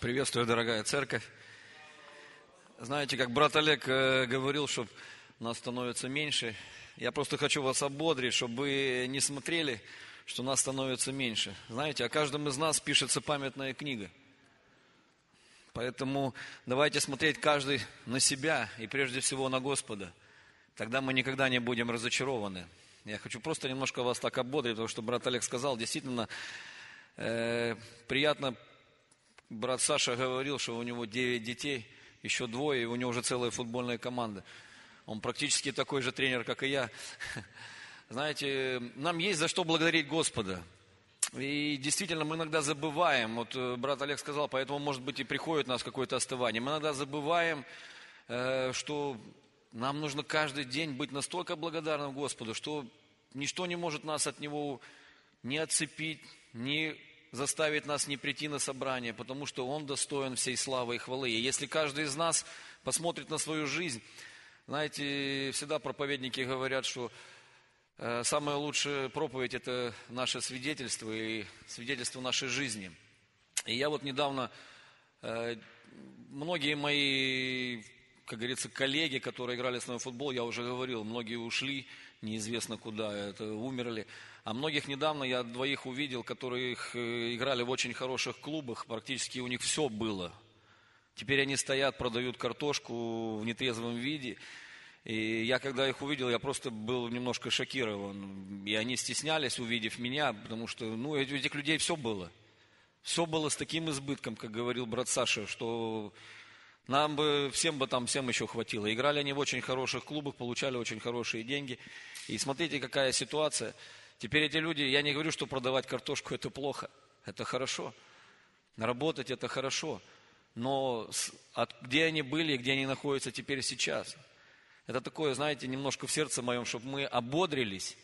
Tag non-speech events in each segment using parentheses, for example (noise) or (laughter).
Приветствую, дорогая церковь. Знаете, как брат Олег э, говорил, что нас становится меньше. Я просто хочу вас ободрить, чтобы вы не смотрели, что нас становится меньше. Знаете, о каждом из нас пишется памятная книга. Поэтому давайте смотреть каждый на себя и прежде всего на Господа. Тогда мы никогда не будем разочарованы. Я хочу просто немножко вас так ободрить, потому что брат Олег сказал, действительно, э, приятно брат Саша говорил, что у него 9 детей, еще двое, и у него уже целая футбольная команда. Он практически такой же тренер, как и я. (laughs) Знаете, нам есть за что благодарить Господа. И действительно, мы иногда забываем, вот э, брат Олег сказал, поэтому, может быть, и приходит у нас какое-то остывание. Мы иногда забываем, э, что нам нужно каждый день быть настолько благодарным Господу, что ничто не может нас от Него не отцепить, не заставит нас не прийти на собрание, потому что Он достоин всей славы и хвалы. И если каждый из нас посмотрит на свою жизнь, знаете, всегда проповедники говорят, что э, самая лучшая проповедь – это наше свидетельство и свидетельство нашей жизни. И я вот недавно, э, многие мои, как говорится, коллеги, которые играли с нами в футбол, я уже говорил, многие ушли, неизвестно куда, это умерли. А многих недавно я двоих увидел, которые э, играли в очень хороших клубах, практически у них все было. Теперь они стоят, продают картошку в нетрезвом виде. И я, когда их увидел, я просто был немножко шокирован. И они стеснялись, увидев меня, потому что, ну, у этих людей все было. Все было с таким избытком, как говорил брат Саша, что нам бы, всем бы там, всем еще хватило. Играли они в очень хороших клубах, получали очень хорошие деньги. И смотрите, какая ситуация – Теперь эти люди, я не говорю, что продавать картошку это плохо, это хорошо. Работать это хорошо. Но от, где они были, где они находятся теперь сейчас. Это такое, знаете, немножко в сердце моем, чтобы мы ободрились.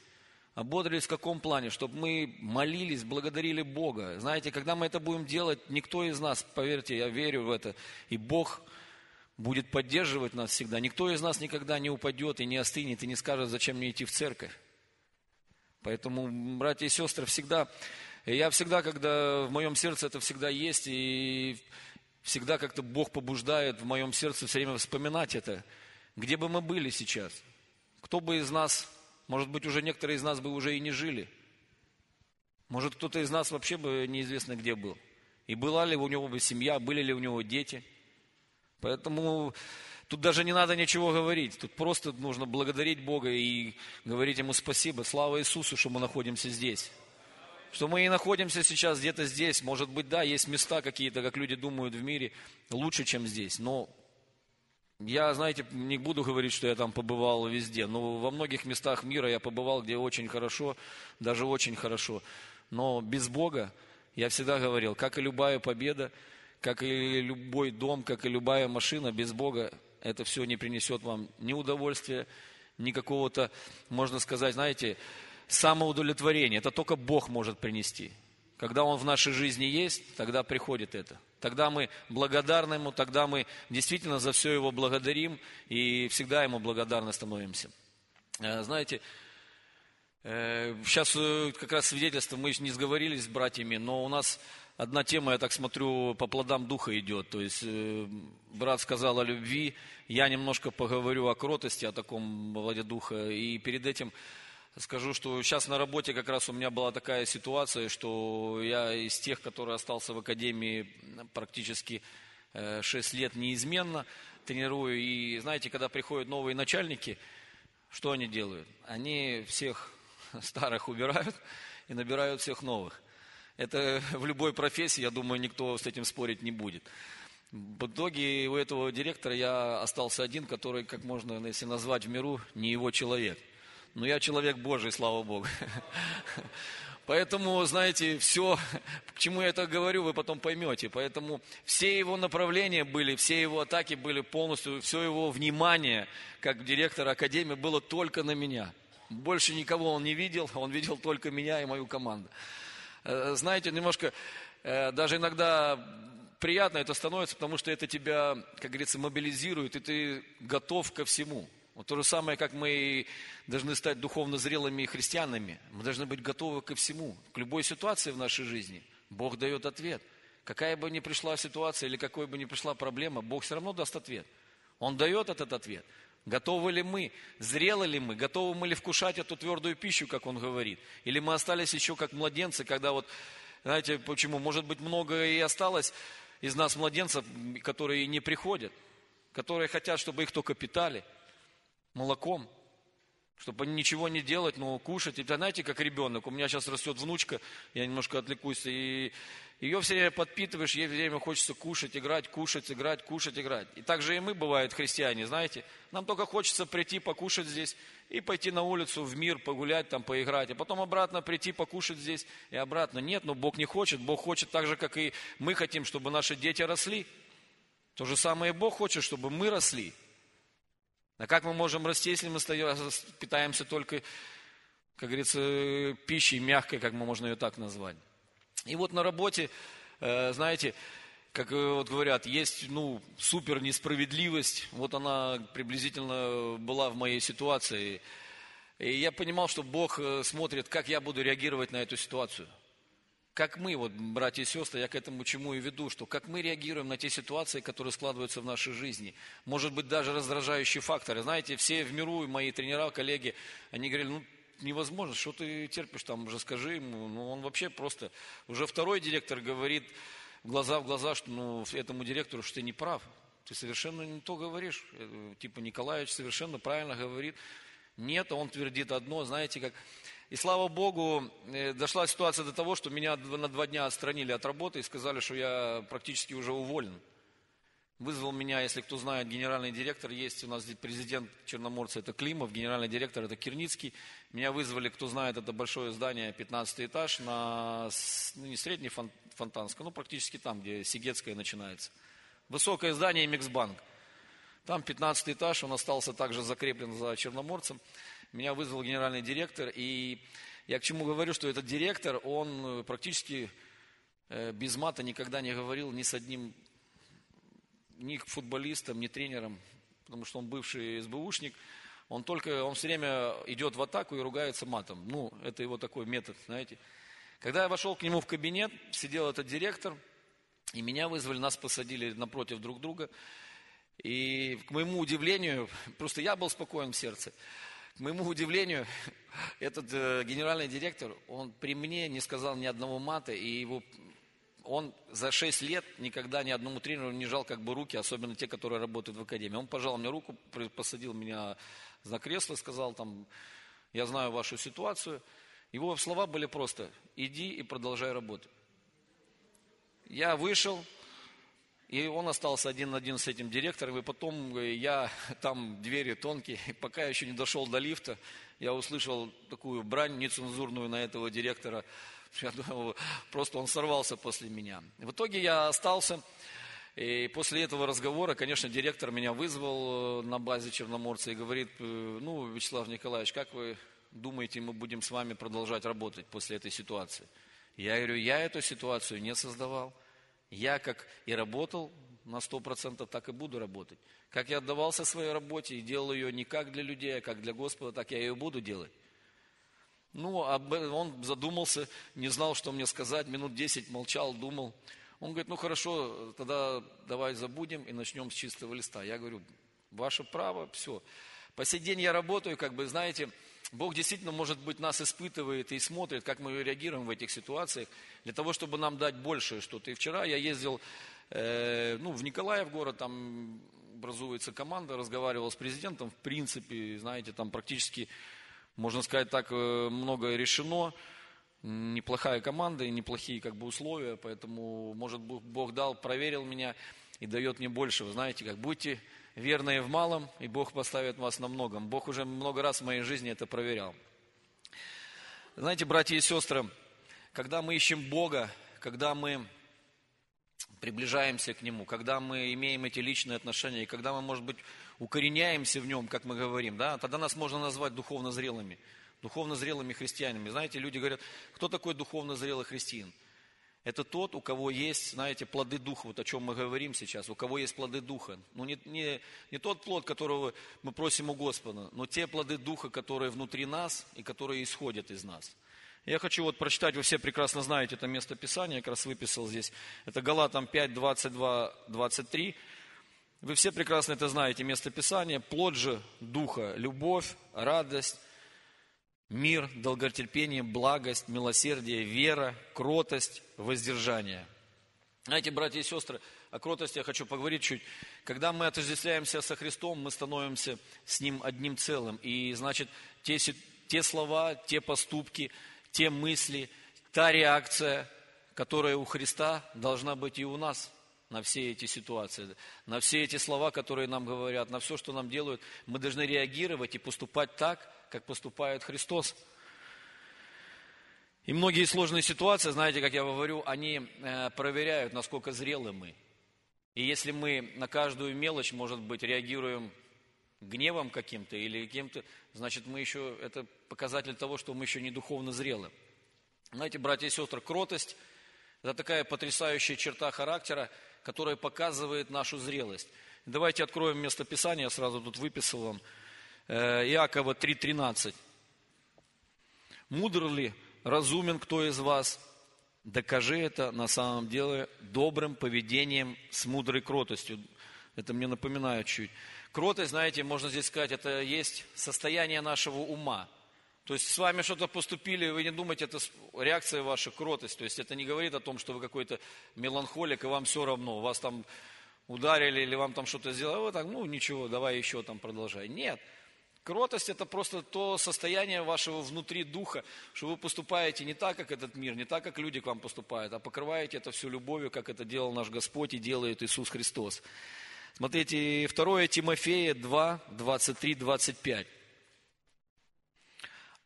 Ободрились в каком плане? Чтобы мы молились, благодарили Бога. Знаете, когда мы это будем делать, никто из нас, поверьте, я верю в это, и Бог будет поддерживать нас всегда. Никто из нас никогда не упадет и не остынет, и не скажет, зачем мне идти в церковь. Поэтому, братья и сестры, всегда, я всегда, когда в моем сердце это всегда есть, и всегда как-то Бог побуждает в моем сердце все время вспоминать это. Где бы мы были сейчас? Кто бы из нас, может быть, уже некоторые из нас бы уже и не жили. Может, кто-то из нас вообще бы неизвестно где был. И была ли у него бы семья, были ли у него дети. Поэтому Тут даже не надо ничего говорить. Тут просто нужно благодарить Бога и говорить Ему спасибо. Слава Иисусу, что мы находимся здесь. Что мы и находимся сейчас где-то здесь. Может быть, да, есть места какие-то, как люди думают в мире, лучше, чем здесь. Но я, знаете, не буду говорить, что я там побывал везде. Но во многих местах мира я побывал, где очень хорошо, даже очень хорошо. Но без Бога, я всегда говорил, как и любая победа, как и любой дом, как и любая машина, без Бога это все не принесет вам ни удовольствия, ни какого-то, можно сказать, знаете, самоудовлетворения. Это только Бог может принести. Когда Он в нашей жизни есть, тогда приходит это. Тогда мы благодарны Ему, тогда мы действительно за все Его благодарим и всегда Ему благодарны становимся. Э, знаете, сейчас э, как раз свидетельство, мы не сговорились с братьями, но у нас одна тема, я так смотрю, по плодам духа идет. То есть э, брат сказал о любви, я немножко поговорю о кротости, о таком владе духа. И перед этим скажу, что сейчас на работе как раз у меня была такая ситуация, что я из тех, которые остался в академии практически э, 6 лет неизменно тренирую. И знаете, когда приходят новые начальники, что они делают? Они всех (laughs) старых убирают и набирают всех новых. Это (laughs) в любой профессии, я думаю, никто с этим спорить не будет. В итоге у этого директора я остался один, который, как можно, если назвать в миру, не его человек. Но я человек Божий, слава Богу. (laughs) Поэтому, знаете, все, к чему я это говорю, вы потом поймете. Поэтому все его направления были, все его атаки были полностью, все его внимание, как директора академии, было только на меня. Больше никого он не видел, (laughs) он видел только меня и мою команду. Э, знаете, немножко э, даже иногда приятно это становится, потому что это тебя, как говорится, мобилизирует, и ты готов ко всему. Вот то же самое, как мы должны стать духовно зрелыми христианами. Мы должны быть готовы ко всему, к любой ситуации в нашей жизни. Бог дает ответ. какая бы ни пришла ситуация или какой бы ни пришла проблема, Бог все равно даст ответ. Он дает этот ответ. Готовы ли мы, зрелы ли мы, готовы мы ли вкушать эту твердую пищу, как он говорит? Или мы остались еще как младенцы, когда вот, знаете, почему? Может быть, много и осталось из нас младенцев, которые не приходят, которые хотят, чтобы их только питали молоком, чтобы ничего не делать, но кушать. И знаете, как ребенок, у меня сейчас растет внучка, я немножко отвлекусь, и ее все время подпитываешь, ей все время хочется кушать, играть, кушать, играть, кушать, играть. И так же и мы, бывают, христиане, знаете. Нам только хочется прийти, покушать здесь и пойти на улицу, в мир, погулять, там, поиграть. А потом обратно прийти, покушать здесь и обратно. Нет, но Бог не хочет. Бог хочет так же, как и мы хотим, чтобы наши дети росли. То же самое Бог хочет, чтобы мы росли. А как мы можем расти, если мы питаемся только, как говорится, пищей мягкой, как мы можно ее так назвать? И вот на работе, э, знаете, как э, вот говорят, есть ну, супер несправедливость. Вот она приблизительно была в моей ситуации. И я понимал, что Бог э, смотрит, как я буду реагировать на эту ситуацию. Как мы, вот, братья и сестры, я к этому чему и веду, что как мы реагируем на те ситуации, которые складываются в нашей жизни. Может быть, даже раздражающие факторы. Знаете, все в миру, мои тренера, коллеги, они говорили, ну, невозможно, что ты терпишь там, уже скажи ему. Ну, он вообще просто... Уже второй директор говорит глаза в глаза, что ну, этому директору, что ты не прав. Ты совершенно не то говоришь. Э, типа Николаевич совершенно правильно говорит. Нет, он твердит одно, знаете, как... И слава Богу, э, дошла ситуация до того, что меня на два дня отстранили от работы и сказали, что я практически уже уволен. Вызвал меня, если кто знает, генеральный директор, есть у нас президент Черноморца, это Климов, генеральный директор, это Кирницкий. Меня вызвали, кто знает, это большое здание, 15 этаж, на, ну, не средний Фонтанское, ну, практически там, где Сигетская начинается. Высокое здание Миксбанк. Там 15 этаж, он остался также закреплен за Черноморцем. Меня вызвал генеральный директор, и я к чему говорю, что этот директор, он практически э, без мата никогда не говорил ни с одним ни футболистом, ни тренером, потому что он бывший СБУшник, он только, он все время идет в атаку и ругается матом. Ну, это его такой метод, знаете. Когда я вошел к нему в кабинет, сидел этот директор, и меня вызвали, нас посадили напротив друг друга. И к моему удивлению, (laughs) просто я был спокоен в сердце, к моему удивлению, этот э, генеральный директор, он при мне не сказал ни одного мата, и его он за 6 лет никогда ни одному тренеру не жал как бы руки, особенно те, которые работают в академии. Он пожал мне руку, посадил меня за кресло, сказал там, я знаю вашу ситуацию. Его слова были просто, иди и продолжай работать. Я вышел, и он остался один на один с этим директором, и потом я, (laughs) там двери тонкие, пока я еще не дошел до лифта, я услышал такую брань нецензурную на этого директора, (laughs) Я думал, просто он сорвался после меня. В итоге я остался. И после этого разговора, конечно, директор меня вызвал э, на базе Черноморца и говорит, э, ну, Вячеслав Николаевич, как вы думаете, мы будем с вами продолжать работать после этой ситуации? Я говорю, я эту ситуацию не создавал. Я как и работал на 100%, так и буду работать. Как я отдавался своей работе и делал ее не как для людей, а как для Господа, так я ее буду делать. Ну, он задумался, не знал, что мне сказать, минут десять молчал, думал. Он говорит, ну хорошо, тогда давай забудем и начнем с чистого листа. Я говорю, ваше право, все. По сей день я работаю, как бы, знаете, Бог действительно, может быть, нас испытывает и смотрит, как мы реагируем в этих ситуациях, для того, чтобы нам дать большее что-то. И вчера я ездил э, ну, в Николаев город, там образуется команда, разговаривал с президентом, в принципе, знаете, там практически можно сказать так, э, многое решено. Неплохая команда и неплохие как бы условия, поэтому, может, Бог дал, проверил меня и дает мне больше. Вы знаете, как будьте верные в малом, и Бог поставит вас на многом. Бог уже много раз в моей жизни это проверял. Знаете, братья и сестры, когда мы ищем Бога, когда мы приближаемся к Нему, когда мы имеем эти личные отношения, и когда мы, может быть, укореняемся в нем, как мы говорим, да, тогда нас можно назвать духовно зрелыми, духовно зрелыми христианами. Знаете, люди говорят, кто такой духовно зрелый христиан? Это тот, у кого есть, знаете, плоды Духа, вот о чем мы говорим сейчас, у кого есть плоды Духа. Ну, не, не, не тот плод, которого мы просим у Господа, но те плоды Духа, которые внутри нас и которые исходят из нас. Я хочу вот прочитать, вы все прекрасно знаете это место Писания, я как раз выписал здесь. Это Галатам 5, 22, 23. Вы все прекрасно это знаете, место Писания. Плод же Духа – любовь, радость, мир, долготерпение, благость, милосердие, вера, кротость, воздержание. Знаете, братья и сестры, о кротости я хочу поговорить чуть. Когда мы отождествляемся со Христом, мы становимся с Ним одним целым. И, значит, те, те слова, те поступки, те мысли, та реакция, которая у Христа должна быть и у нас на все эти ситуации, на все эти слова, которые нам говорят, на все, что нам делают, мы должны реагировать и поступать так, как поступает Христос. И многие сложные ситуации, знаете, как я говорю, они э, проверяют, насколько зрелы мы. И если мы на каждую мелочь, может быть, реагируем гневом каким-то или каким-то, значит, мы еще, это показатель того, что мы еще не духовно зрелы. Знаете, братья и сестры, кротость – это такая потрясающая черта характера, которая показывает нашу зрелость. Давайте откроем место Писания, я сразу тут выписал вам. Э, Иакова 3.13. «Мудр ли, разумен кто из вас? Докажи это на самом деле добрым поведением с мудрой кротостью». Это мне напоминает чуть. Кротость, знаете, можно здесь сказать, это есть состояние нашего ума. То есть с вами что-то поступили, вы не думаете, это реакция ваша, кротость. То есть это не говорит о том, что вы какой-то меланхолик, и вам все равно, вас там ударили или вам там что-то сделали, а вы так, ну ничего, давай еще там продолжай. Нет. Кротость – это просто то состояние вашего внутри духа, что вы поступаете не так, как этот мир, не так, как люди к вам поступают, а покрываете это все любовью, как это делал наш Господь и делает Иисус Христос. Смотрите, 2 Тимофея 2, 23, 25.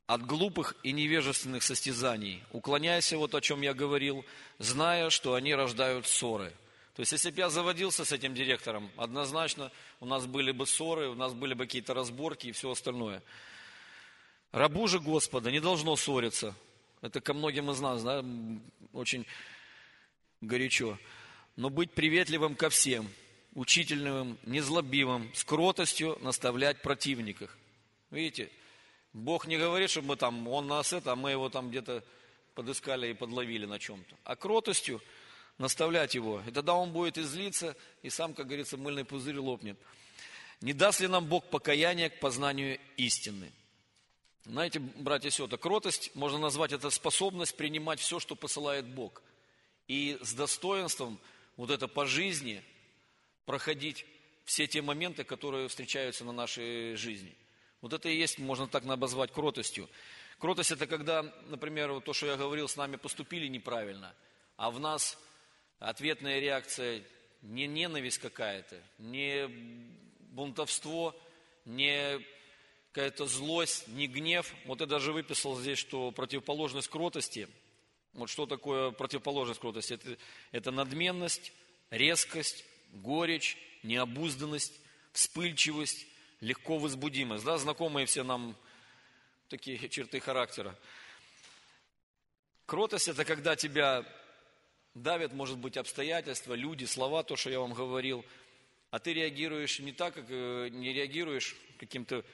От глупых и невежественных состязаний уклоняйся, вот о чем я говорил, зная, что они рождают ссоры. То есть, если бы я заводился с этим директором, однозначно у нас были бы ссоры, у нас были бы какие-то разборки и все остальное. Рабу же Господа не должно ссориться. Это ко многим из нас, да, очень горячо. Но быть приветливым ко всем – учительным, незлобивым, с кротостью наставлять противниках. Видите, Бог не говорит, чтобы мы там, он нас это, а мы его там где-то подыскали и подловили на чем-то. А кротостью наставлять его. И тогда он будет излиться, и сам, как говорится, мыльный пузырь лопнет. Не даст ли нам Бог покаяние к познанию истины? Знаете, братья и сестры, кротость, можно назвать это способность принимать все, что посылает Бог. И с достоинством вот это по жизни проходить все те моменты, которые встречаются на нашей жизни. Вот это и есть, можно так обозвать, кротостью. Кротость – это когда, например, вот то, что я говорил, с нами поступили неправильно, а в нас ответная реакция не ненависть какая-то, не бунтовство, не какая-то злость, не гнев. Вот я даже выписал здесь, что противоположность кротости, вот что такое противоположность кротости? Это, это надменность, резкость, горечь, необузданность, вспыльчивость, легко возбудимость. Да, знакомые все нам такие черты характера. Кротость – это когда тебя давят, может быть, обстоятельства, люди, слова, то, что я вам говорил, а ты реагируешь не так, как э, не реагируешь каким-то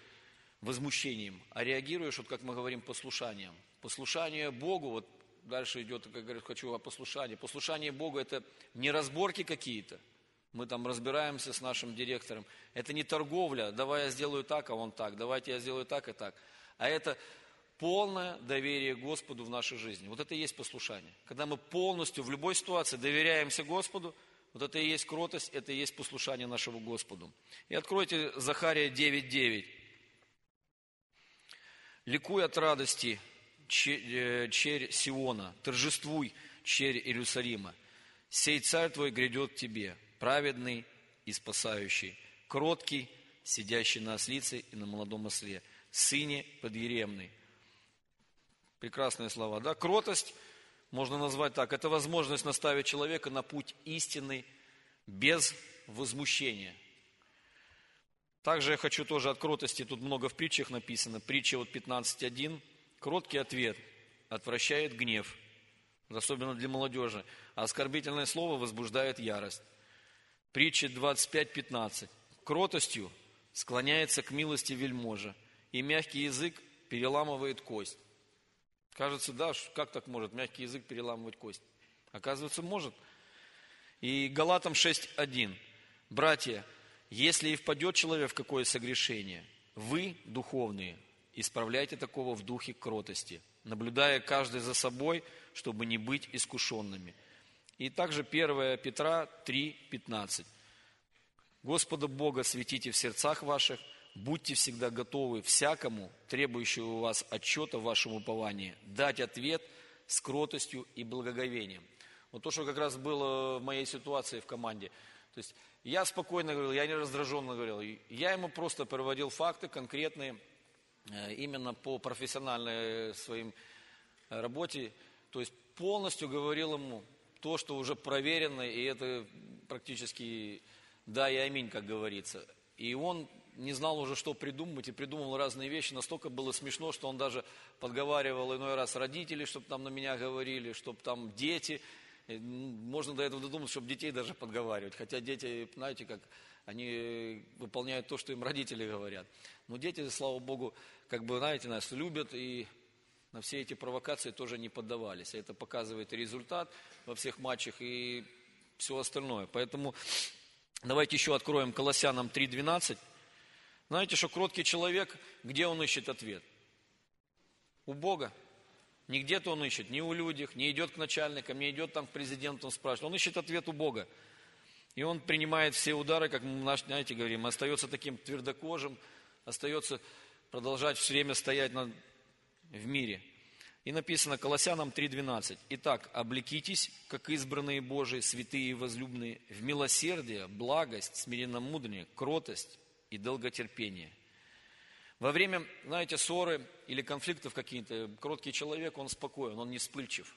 возмущением, а реагируешь, вот как мы говорим, послушанием. Послушание Богу, вот дальше идет, как говорят, хочу о послушании. Послушание Богу – это не разборки какие-то, мы там разбираемся с нашим директором. Это не торговля, давай я сделаю так, а он так, давайте я сделаю так и так. А это полное доверие Господу в нашей жизни. Вот это и есть послушание. Когда мы полностью в любой ситуации доверяемся Господу, вот это и есть кротость, это и есть послушание нашему Господу. И откройте Захария 9.9. «Ликуй от радости, э, черь Сиона, торжествуй, черь Иерусалима. Сей царь твой грядет тебе, праведный и спасающий, кроткий, сидящий на ослице и на молодом осле, сыне подъеремный. Прекрасные слова, да? Кротость, можно назвать так, это возможность наставить человека на путь истинный, без возмущения. Также я хочу тоже от кротости, тут много в притчах написано, притча вот 15.1, кроткий ответ отвращает гнев, особенно для молодежи, а оскорбительное слово возбуждает ярость. Притча 25.15. Кротостью склоняется к милости вельможа, и мягкий язык переламывает кость. Кажется, да, как так может мягкий язык переламывать кость? Оказывается, может. И Галатам 6.1. Братья, если и впадет человек в какое согрешение, вы, духовные, исправляйте такого в духе кротости, наблюдая каждый за собой, чтобы не быть искушенными. И также 1 Петра 3.15. Господа Бога светите в сердцах ваших, будьте всегда готовы всякому, требующему у вас отчета в вашем уповании, дать ответ с кротостью и благоговением. Вот то, что как раз было в моей ситуации в команде. То есть я спокойно говорил, я не раздраженно говорил. Я ему просто проводил факты конкретные, э, именно по профессиональной своим работе. То есть полностью говорил ему то, что уже проверено, и это практически да и аминь, как говорится. И он не знал уже, что придумать, и придумал разные вещи. Настолько было смешно, что он даже подговаривал иной раз родителей, чтобы там на меня говорили, чтобы там дети. Можно до этого додуматься, чтобы детей даже подговаривать. Хотя дети, знаете, как они выполняют то, что им родители говорят. Но дети, слава Богу, как бы, знаете, нас любят и на все эти провокации тоже не поддавались. Это показывает результат во всех матчах и все остальное. Поэтому давайте еще откроем Колоссянам 3.12. Знаете, что кроткий человек, где он ищет ответ? У Бога. Не где-то он ищет, не у людях, не идет к начальникам, не идет там к президенту, спрашивает. Он ищет ответ у Бога. И он принимает все удары, как мы, знаете, говорим, остается таким твердокожим, остается продолжать все время стоять на, в мире. И написано Колоссянам 3.12. Итак, облекитесь, как избранные Божии, святые и возлюбленные, в милосердие, благость, смиренномудрение, кротость и долготерпение – во время, знаете, ссоры или конфликтов какие-то, кроткий человек, он спокоен, он не вспыльчив.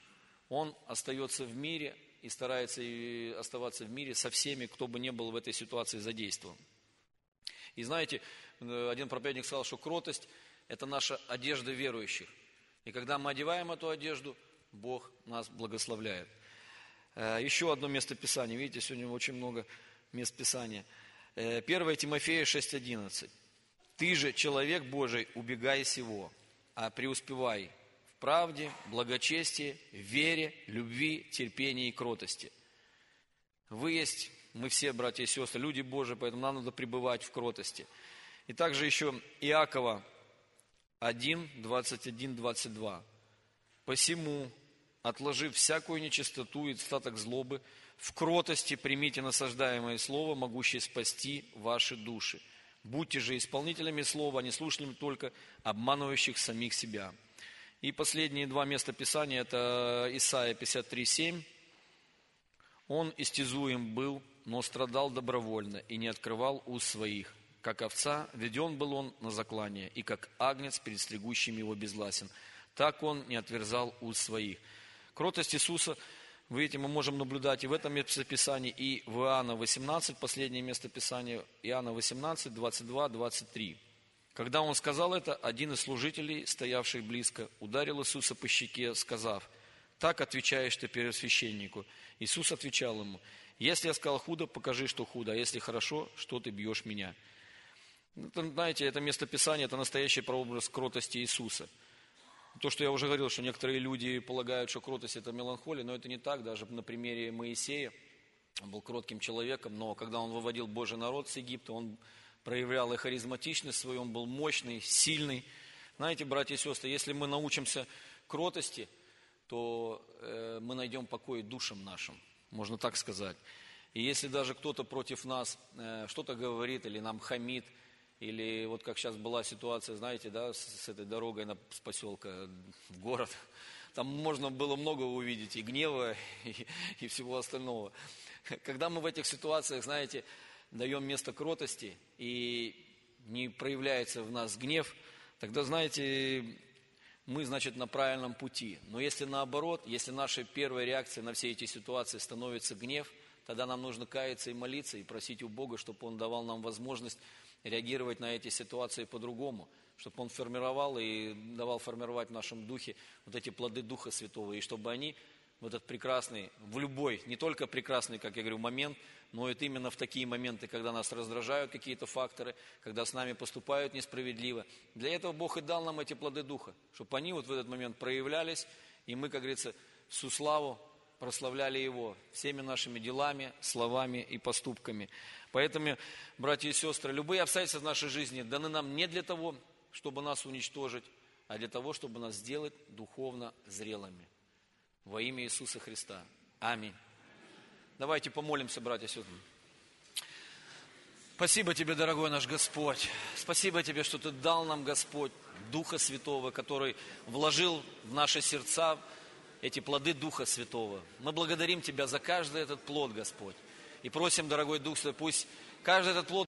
Он остается в мире и старается оставаться в мире со всеми, кто бы не был в этой ситуации задействован. И знаете, один проповедник сказал, что кротость – это наша одежда верующих. И когда мы одеваем эту одежду, Бог нас благословляет. Э, еще одно место Писания. Видите, сегодня очень много мест Писания. 1 э, Тимофея 6.11. Ты же, человек Божий, убегай сего, а преуспевай в правде, благочестии, вере, любви, терпении и кротости. Вы есть, мы все, братья и сестры, люди Божии, поэтому нам надо пребывать в кротости. И также еще Иакова 1, 21, 22. «Посему, отложив всякую нечистоту и статок злобы, в кротости примите насаждаемое слово, могущее спасти ваши души. Будьте же исполнителями слова, а не слушателями только, обманывающих самих себя. И последние два места Писания, это Исаия 53:7. Он истязуем был, но страдал добровольно и не открывал уст своих. Как овца, веден был он на заклание, и как агнец перед стригущим его безгласен. Так он не отверзал уст своих. Кротость Иисуса – вы видите, мы можем наблюдать и в этом местописании, и в Иоанна 18, последнее местописание, Иоанна 18, 22, 23. Когда он сказал это, один из служителей, стоявших близко, ударил Иисуса по щеке, сказав, «Так отвечаешь ты первосвященнику». Иисус отвечал ему, «Если я сказал худо, покажи, что худо, а если хорошо, что ты бьешь меня». Это, знаете, это местописание, это настоящий прообраз кротости Иисуса – то, что я уже говорил, что некоторые люди полагают, что кротость это меланхолия, но это не так. Даже на примере Моисея, он был кротким человеком, но когда он выводил Божий народ с Египта, он проявлял и харизматичность свою, он был мощный, сильный. Знаете, братья и сестры, если мы научимся кротости, то э, мы найдем покой душам нашим, можно так сказать. И если даже кто-то против нас э, что-то говорит или нам хамит – или вот как сейчас была ситуация, знаете, да, с, с этой дорогой на, с поселка в город. Там можно было много увидеть и гнева, (laughs) и, и всего остального. Когда мы в этих ситуациях, знаете, даем место кротости, и не проявляется в нас гнев, тогда, знаете, мы, значит, на правильном пути. Но если наоборот, если нашей первой реакцией на все эти ситуации становится гнев, тогда нам нужно каяться и молиться, и просить у Бога, чтобы Он давал нам возможность реагировать на эти ситуации по-другому, чтобы Он формировал и давал формировать в нашем духе вот эти плоды Духа Святого, и чтобы они в этот прекрасный, в любой, не только прекрасный, как я говорю, момент, но это именно в такие моменты, когда нас раздражают какие-то факторы, когда с нами поступают несправедливо. Для этого Бог и дал нам эти плоды Духа, чтобы они вот в этот момент проявлялись, и мы, как говорится, всю славу прославляли Его всеми нашими делами, словами и поступками. Поэтому, братья и сестры, любые обстоятельства в нашей жизни даны нам не для того, чтобы нас уничтожить, а для того, чтобы нас сделать духовно зрелыми. Во имя Иисуса Христа. Аминь. Давайте помолимся, братья и сестры. Спасибо Тебе, дорогой наш Господь. Спасибо Тебе, что Ты дал нам, Господь, Духа Святого, который вложил в наши сердца эти плоды Духа Святого. Мы благодарим Тебя за каждый этот плод, Господь. И просим, дорогой Дух Святой, пусть каждый этот плод